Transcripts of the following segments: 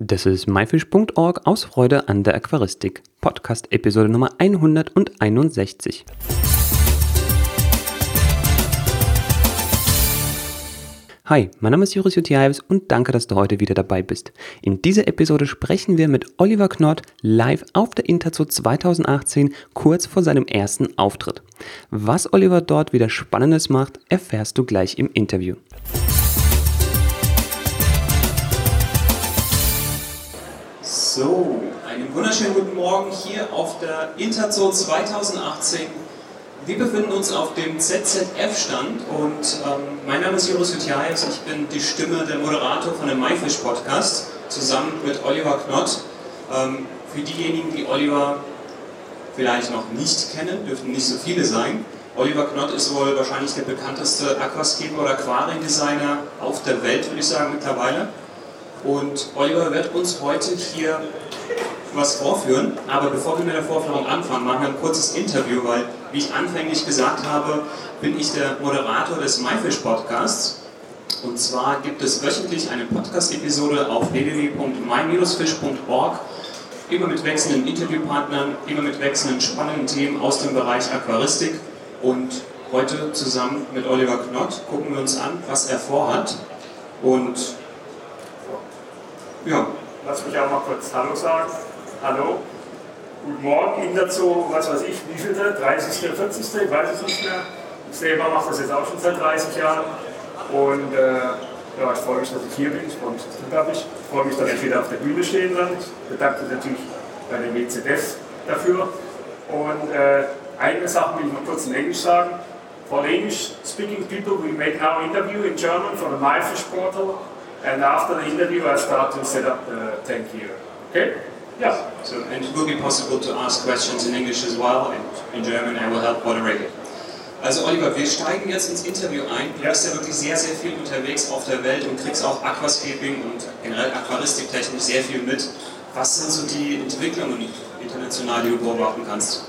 Das ist myfish.org aus Freude an der Aquaristik. Podcast Episode Nummer 161. Hi, mein Name ist Joris Jutiaevs und danke, dass du heute wieder dabei bist. In dieser Episode sprechen wir mit Oliver Knott live auf der Interzo 2018 kurz vor seinem ersten Auftritt. Was Oliver dort wieder Spannendes macht, erfährst du gleich im Interview. So, einen wunderschönen guten Morgen hier auf der Interzone 2018. Wir befinden uns auf dem ZZF-Stand und ähm, mein Name ist Joris Jutjaev, ich bin die Stimme der Moderator von dem MyFish-Podcast zusammen mit Oliver Knott. Ähm, für diejenigen, die Oliver vielleicht noch nicht kennen, dürften nicht so viele sein. Oliver Knott ist wohl wahrscheinlich der bekannteste Aquascaper oder Aquariendesigner auf der Welt, würde ich sagen, mittlerweile. Und Oliver wird uns heute hier was vorführen. Aber bevor wir mit der Vorführung anfangen, machen wir ein kurzes Interview, weil, wie ich anfänglich gesagt habe, bin ich der Moderator des MyFish Podcasts. Und zwar gibt es wöchentlich eine Podcast-Episode auf www.my-fish.org, immer mit wechselnden Interviewpartnern, immer mit wechselnden spannenden Themen aus dem Bereich Aquaristik. Und heute zusammen mit Oliver Knott gucken wir uns an, was er vorhat. Und ja. Lass mich auch mal kurz Hallo sagen. Hallo. Guten Morgen, Ihnen dazu, was weiß ich, wie viel 30., 40., ich weiß es nicht mehr. Ich selber mache das jetzt auch schon seit 30 Jahren. Und äh, ja, ich freue mich, dass ich hier bin. Ich freue mich, dass du da bist. Ich freue mich, dass ich wieder auf der Bühne stehen kann. Ich bedanke mich natürlich bei den WCDF dafür. Und äh, eine Sache will ich noch kurz in Englisch sagen. For English speaking people, we make now interview in German for the MyFish portal. And after the interview, I start to set up the tank here. Okay? Yeah. So, and it will be possible to ask questions in English as well, and in German I will help moderate it. Also Oliver, wir steigen jetzt ins Interview ein. Du bist ja wirklich sehr, sehr viel unterwegs auf der Welt und kriegst auch Aquascaping und generell Aquaristiktechnisch sehr viel mit. Was sind so die Entwicklungen international, die du beobachten kannst?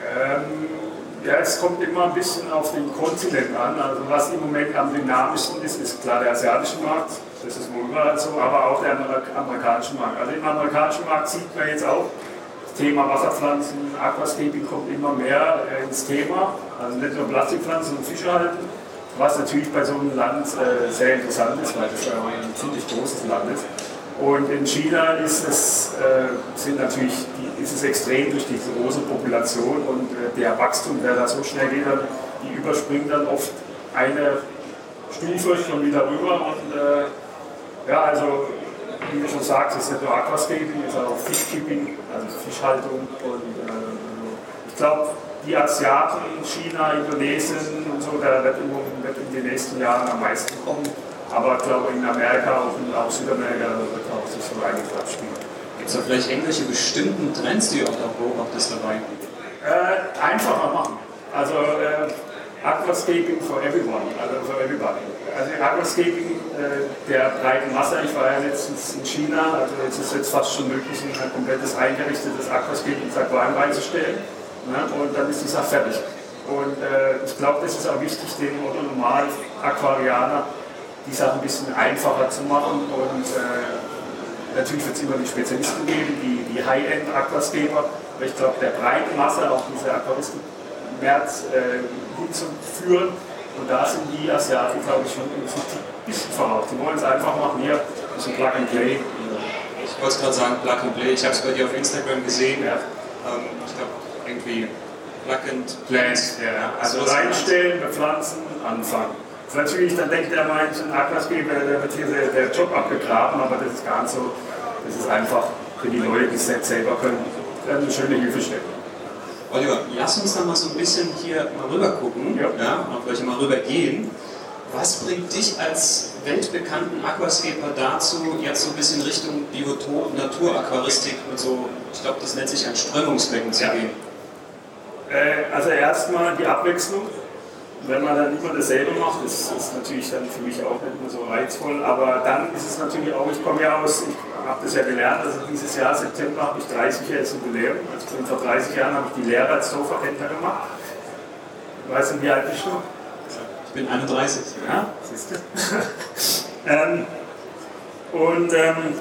Ähm, ja, es kommt immer ein bisschen auf den Kontinent an. Also was im Moment am dynamischsten ist, ist klar der asiatische Markt das ist wohl überall so, aber auch der amerikanische Markt. Also im amerikanischen Markt sieht man jetzt auch, das Thema Wasserpflanzen, Aquascaping kommt immer mehr äh, ins Thema. Also nicht nur Plastikpflanzen und Fische halten, was natürlich bei so einem Land äh, sehr interessant ist, weil das ja ein ziemlich großes Land ist. Und in China ist es, äh, sind natürlich ist es extrem durch die große Population und der Wachstum, der da so schnell geht, die überspringen dann oft eine Stufe schon wieder rüber und ja, also wie du schon sagst, ist nicht nur Aquascaping, ist auch Fischkeeping, also Fischhaltung. Und äh, ich glaube, die Asiaten, China, Indonesien und so, da wird, in den nächsten Jahren am meisten kommen. Aber ich glaube, in Amerika und auch Südamerika wird auch sich so einiges abspielen. Gibt es da vielleicht irgendwelche bestimmten Trends, die ihr auch da beobachtest dabei? Äh, einfacher machen. Also äh, Aquascaping for everyone, also for everybody. Also Aquascaping äh, der breiten Masse, ich war ja letztens in China, also jetzt ist jetzt fast schon möglich, ein komplettes eingerichtetes Aquascaping ins Aquarium reinzustellen ne? und dann ist die Sache fertig. Und äh, ich glaube, das ist auch wichtig, den normal Aquarianer die Sache ein bisschen einfacher zu machen und äh, natürlich wird es immer die Spezialisten geben, die, die High-End-Aquascaper, aber ich glaube, der breiten Masse auch diese Aquaristen März äh, hinzuführen. Und da sind die Asiaten, glaube ich, schon ein bisschen voraus. Die wollen es einfach machen, hier, ein bisschen Plug and Play. Ich wollte gerade sagen, Plug and Play. Ich habe es bei dir auf Instagram gesehen. Ja. Ähm, ich glaube, irgendwie Plug and Plant. Ja. Also, also reinstellen, bepflanzen, anfangen. Das ist natürlich, dann denkt der meint, ein Aquascaper, da wird hier der, Job abgegraben, aber das ist gar nicht so. Das ist einfach für die Leute, die es selber können, eine schöne Hilfestellung. Oliver, lass uns da mal so ein bisschen hier mal rüber gucken, ja. ja, und vielleicht mal rüber gehen. Was bringt dich als weltbekannten Aquascaper dazu, jetzt so ein bisschen Richtung Biotop, Naturaquaristik und so, ich glaube, das nennt sich ein Strömungsbecken zu gehen? Äh, also erstmal die Abwechslung. Wenn man dann immer dasselbe macht, ist es natürlich dann für mich auch nicht mehr so reizvoll. Aber dann ist es natürlich auch, ich komme ja aus, ich habe das ja gelernt, also dieses Jahr, September, habe ich 30 Jahre Jubiläum. Also vor 30 Jahren habe ich die Lehre als Sofa-Händler gemacht. Weißt du, wie alt bist du? Ich bin 31. Ja, siehst du. ähm, und ähm,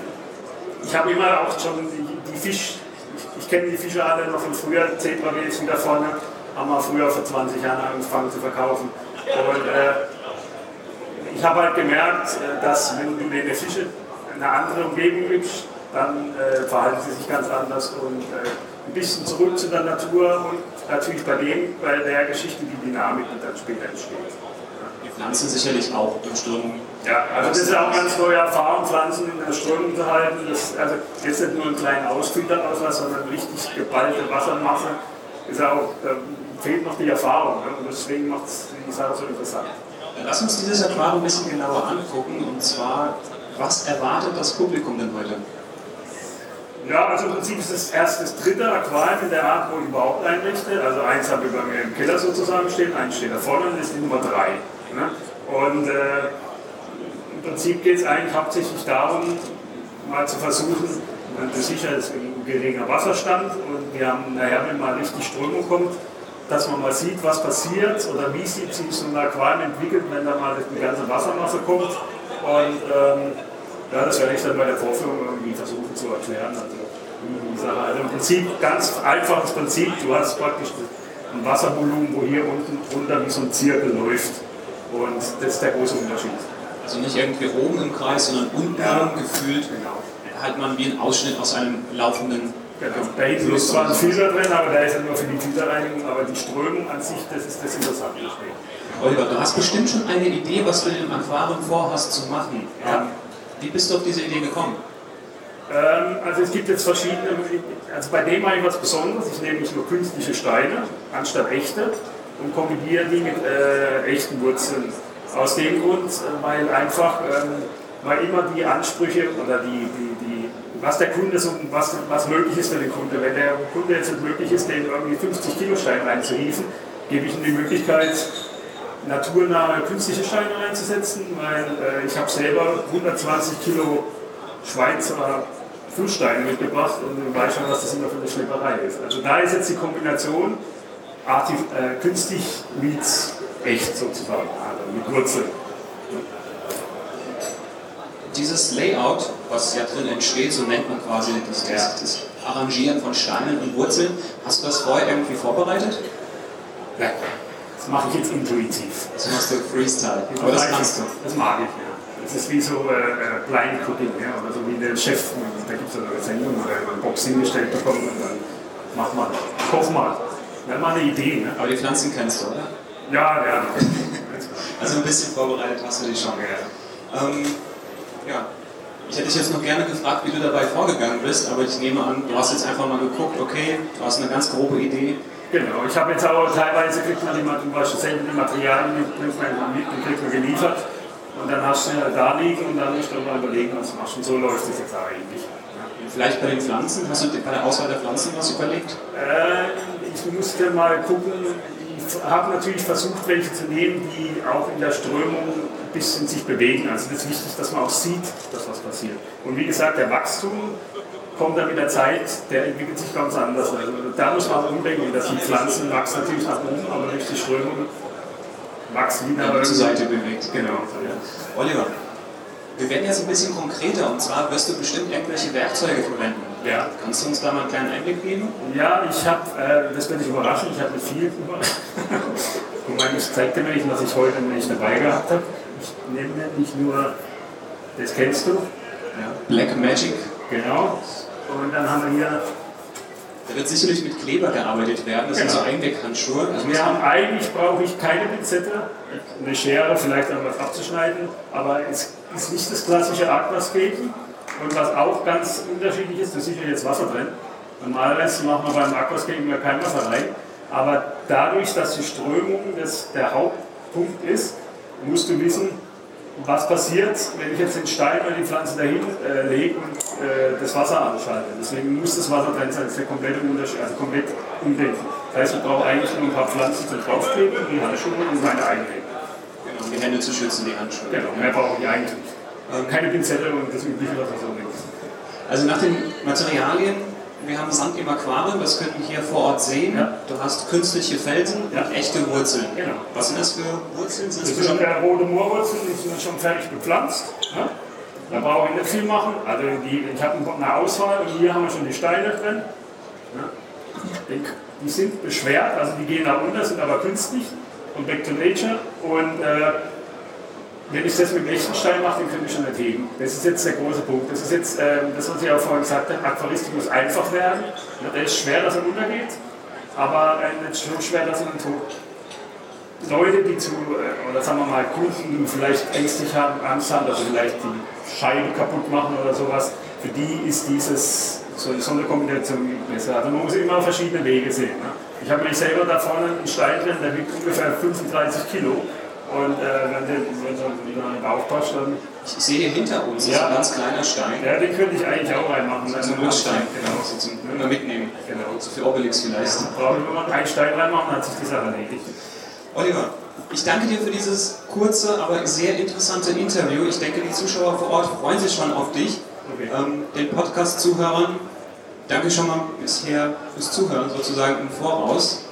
ich habe immer auch schon die, die Fisch, ich, ich kenne die Fische alle noch von früher, Zebramädchen da vorne, haben wir früher vor 20 Jahren angefangen zu verkaufen. Und äh, ich habe halt gemerkt, äh, dass wenn du den Fische eine andere Umgebung gibst, dann äh, verhalten sie sich ganz anders und äh, ein bisschen zurück zu der Natur und natürlich bei dem, bei der Geschichte die Dynamik, die dann später entsteht. Die Pflanzen sicherlich auch im Sturm. Ja, also das ist auch eine ganz neue Erfahrung, Pflanzen in der Strömung zu halten. Das, also jetzt nicht nur einen kleinen Ausfilter aus was, sondern richtig geballte Wassermasse. Ist auch, ähm, fehlt noch die Erfahrung ne? und deswegen macht es die Sache so interessant. Lass uns dieses Aquarium ein bisschen genauer angucken und zwar, was erwartet das Publikum denn heute? Ja, also im Prinzip ist es erst das dritte Aquarium in der Art, wo ich überhaupt einrichte. Also eins habe ich bei mir im Keller sozusagen stehen, eins steht da vorne und das ist die Nummer drei. Ne? Und äh, im Prinzip geht es eigentlich hauptsächlich darum, mal zu versuchen, das sicher ist ein geringer Wasserstand und wir haben nachher, wenn mal richtig Strömung kommt, dass man mal sieht, was passiert oder wie sich so ein Aquarium entwickelt, wenn da mal die ganze Wassermasse kommt. Und ähm, ja, das werde ich dann bei der Vorführung irgendwie versuchen zu erklären. Also, also im Prinzip ganz einfaches Prinzip. Du hast praktisch ein Wasservolumen, wo hier unten drunter wie so ein Zirkel läuft. Und das ist der große Unterschied. Also nicht irgendwie oben im Kreis, sondern unten Ja. gefühlt Genau. Hat man wie einen Ausschnitt aus einem laufenden Genau. Da hinten ist zwar ein Filter drin, aber der ist ja nur für die Filterreinigung, aber die Strömung an sich, das ist das Interessante. Oliver, du hast bestimmt schon eine Idee, was du in dem Aquarium vorhast zu machen. Ja. Wie bist du auf diese Idee gekommen? Ähm, also es gibt jetzt verschiedene, also bei dem mache ich was Besonderes. Ich nehme nicht nur künstliche Steine anstatt echte und kombiniere die mit äh, echten Wurzeln. Aus dem Grund, äh, weil einfach ähm, weil immer die Ansprüche oder die, die was der Kunde so, was, was möglich ist für den Kunde. Wenn der Kunde jetzt nicht möglich ist, den irgendwie 50 Kilo Stein reinzuhieven, gebe ich ihm die Möglichkeit, naturnahe künstliche Steine einzusetzen, weil äh, ich habe selber 120 Kilo Schweizer Flusssteine mitgebracht und weiß schon, was das immer für eine Schlepperei ist. Also da ist jetzt die Kombination artif äh, künstlich meets echt sozusagen, also mit Wurzeln. Dieses Layout, was ja drin entsteht, so nennt man quasi das, Ja. das, das Arrangieren von Steinen und Wurzeln, hast du das vorher irgendwie vorbereitet? Ja. Das mache ich jetzt intuitiv. Das machst du Freestyle. Aber das kannst du. Das mag ich, ja. Das ist wie so äh, äh, Blind Cooking, ja, oder so wie der Chef, da gibt es eine Sendung, wo er eine Box hingestellt bekommt und dann mach mal, koch mal. Ja, mal eine Idee, ne? Aber die Pflanzen kennst du, oder? Ja, ja. Also ein bisschen vorbereitet hast du dich schon. Ähm, ja. Ich hätte dich jetzt noch gerne gefragt, wie du dabei vorgegangen bist, aber ich nehme an, du hast jetzt einfach mal geguckt, okay, du hast eine ganz grobe Idee. Genau, ich habe jetzt auch teilweise kriegt man die, zum Beispiel seltene Materialien mit, man kriegt man geliefert. Und dann hast du da liegen und dann musst du mal überlegen, was du machst. Und so läuft es jetzt eigentlich. Vielleicht bei den Pflanzen, hast du bei der Auswahl der Pflanzen was überlegt? Äh, ich musste mal gucken, ich habe natürlich versucht, welche zu nehmen, die auch in der Strömung bisschen sich bewegen. Also das ist wichtig, dass man auch sieht, dass was passiert. Und wie gesagt, der Wachstum kommt dann mit der Zeit, der entwickelt sich ganz anders. Also da muss man auch umdenken, dass die Pflanzen wachsen natürlich nach oben, aber durch die Strömung wachsen wieder. Ja, zur Seite bewegt. Genau. Oliver, wir werden jetzt ein bisschen konkreter und zwar wirst du bestimmt irgendwelche Werkzeuge verwenden. Ja. Kannst du uns da mal einen kleinen Einblick geben? Ja, ich habe, äh, das wird dich überraschen, ich habe viel über. Ich zeig dir nämlich, was ich heute nicht dabei gehabt habe. Ich nehme nicht nur, das kennst du, Ja. Black Magic. genau. Und dann haben wir hier, Da wird sicherlich mit Kleber gearbeitet werden. Das sind Genau. so Einweghandschuhe. Also wir haben eigentlich brauche ich keine Pinzette, eine Schere, vielleicht auch was abzuschneiden, aber es ist nicht das klassische Aquascaping. Und was auch ganz unterschiedlich ist, da ist sicher jetzt Wasser drin. Normalerweise machen wir beim Aquascaping ja kein Wasser rein. Aber dadurch, dass die Strömung das der Hauptpunkt ist, musst du wissen, was passiert, wenn ich jetzt den Stein oder die Pflanze dahin äh, lege und äh, das Wasser anschalte. Deswegen muss das Wasser drin sein, das ist der komplette Unterschied, also komplett umdenken. Das heißt, ich brauche eigentlich nur ein paar Pflanzen zum draufkleben, die Handschuhe und meine einlegen. genau, um die Hände zu schützen, die Handschuhe. Genau, mehr brauche ich eigentlich nicht. Ähm, Keine Pinzette und das übliche, was man so nimmt. Also nach den Materialien, wir haben Sand im Aquarium, das können wir hier vor Ort sehen. Ja. Du hast künstliche Felsen Ja. und echte Wurzeln. Genau. Was sind das für Wurzeln? Sind Das das sind ja rote Moorwurzeln, die sind schon fertig bepflanzt. Ne? Da brauche ich nicht viel machen. Also die, ich habe eine Auswahl und hier haben wir schon die Steine drin. Ja. Die sind beschwert, also die gehen nach unten, sind aber künstlich und back to nature. Und äh, wenn ich das mit echten Stein mache, dann könnte ich schon nicht heben. Das ist jetzt der große Punkt. Das ist jetzt, äh, das was ich auch vorhin gesagt habe, Aquaristik muss einfach werden. Der ist schwer, dass er untergeht, aber äh, nicht so schwer, dass er dann tot Leute, die zu, äh, oder sagen wir mal Kunden, die vielleicht ängstlich haben, Angst haben, dass sie vielleicht die Scheibe kaputt machen oder sowas, für die ist dieses, so, eine Kombination besser. Also man muss immer verschiedene Wege sehen. Ne? Ich habe mich selber da vorne einen Stein drin, der wiegt ungefähr 35 Kilo. Und äh, wenn, der, wenn so ein Bauch passt, dann. Ich sehe hier hinter uns, ja. ein ganz kleiner Stein. Ja, den könnte ich eigentlich auch reinmachen. So ein Nutzstein, genau. So zum immer mitnehmen. Genau. So für Obelix vielleicht. Ja, wenn man einen Stein reinmachen, hat sich die Sache erledigt. Oliver, ich danke dir für dieses kurze, aber sehr interessante Interview. Ich denke, die Zuschauer vor Ort freuen sich schon auf dich. Okay. Ähm, den Podcast-Zuhörern danke schon mal bisher fürs Zuhören sozusagen im Voraus.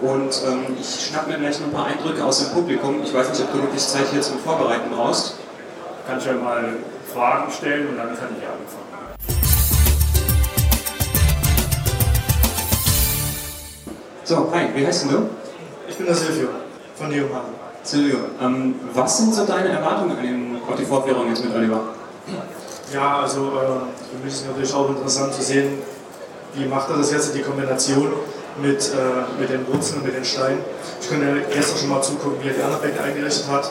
Und ähm, ich schnapp mir gleich noch ein paar Eindrücke aus dem Publikum. Ich weiß nicht, ob du wirklich Zeit hier zum Vorbereiten brauchst. Kannst du ja mal Fragen stellen und dann kann ich anfangen. So, hi, wie heißt du? Ich bin der Silvio von Neum Silvio, ähm, was sind so deine Erwartungen an, den, auf die Fortwährung jetzt mit Oliver? Ja, also äh, für mich ist es natürlich auch interessant zu sehen, wie macht er das jetzt, die Kombination mit, äh, mit den Wurzeln und mit den Steinen. Ich konnte gestern schon mal zugucken, wie er die anderen Becken eingerichtet hat.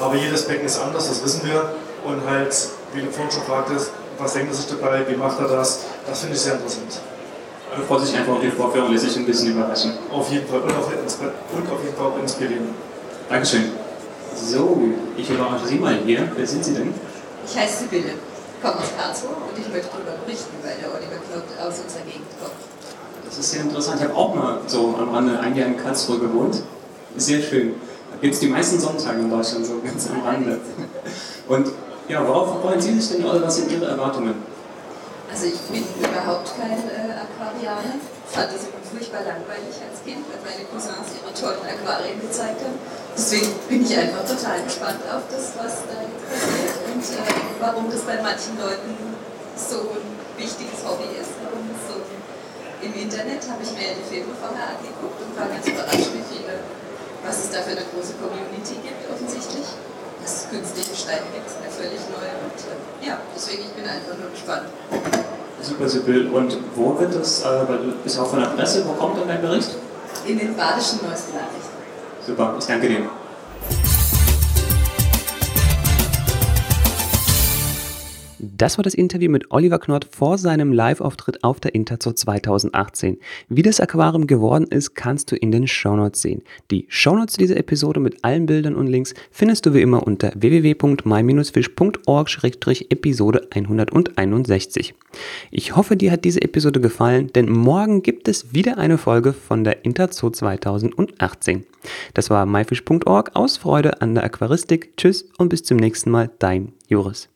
Aber jedes Becken ist anders, das wissen wir. Und halt, wie du vorhin schon fragtest, was denkt er sich dabei, wie macht er das, das finde ich sehr interessant. Du freust dich einfach auf die Vorführung, lässt sich ein bisschen überraschen. Auf jeden Fall. Und auf, und auf jeden Fall auch inspirieren. Dankeschön. So, ich überrasche Sie mal hier. Wer sind Sie denn? Ich heiße Sibylle, komme aus Karlsruhe und ich möchte darüber berichten, weil der Oliver Knott aus unserer Gegend kommt. Das ist sehr interessant. Ich habe auch mal so am Rande ein Jahr in Karlsruhe gewohnt. Sehr schön. Da gibt es die meisten Sonntage in Deutschland, so ganz am Rande. Und ja, worauf freuen Sie sich denn oder was sind Ihre Erwartungen? Also ich bin überhaupt kein äh, Aquarianer. Fand immer furchtbar langweilig als Kind, wenn meine Cousins ihre tollen Aquarien gezeigt haben. Deswegen bin ich einfach total gespannt auf das, was da jetzt passiert und äh, warum das bei manchen Leuten so ein wichtiges Hobby ist. Im Internet habe ich mir die Filme vorher angeguckt und war ganz überrascht, wie viele, was es da für eine große Community gibt, offensichtlich. Dass es künstliche Steine gibt, ist mir völlig neu. Und ja, deswegen ich bin einfach nur gespannt. Super, Sibyl. Und wo wird das, äh, weil du bist auch von der Presse, wo kommt dann dein Bericht? In den badischen Neuesten Nachrichten. Super, ich danke dir. Das war das Interview mit Oliver Knott vor seinem Live-Auftritt auf der Interzo 2018. Wie das Aquarium geworden ist, kannst du in den Shownotes sehen. Die Shownotes dieser Episode mit allen Bildern und Links findest du wie immer unter www.my-fish.org-episode 161. Ich hoffe, dir hat diese Episode gefallen, denn morgen gibt es wieder eine Folge von der Interzo 2018. Das war myfish.org aus Freude an der Aquaristik. Tschüss und bis zum nächsten Mal, dein Joris.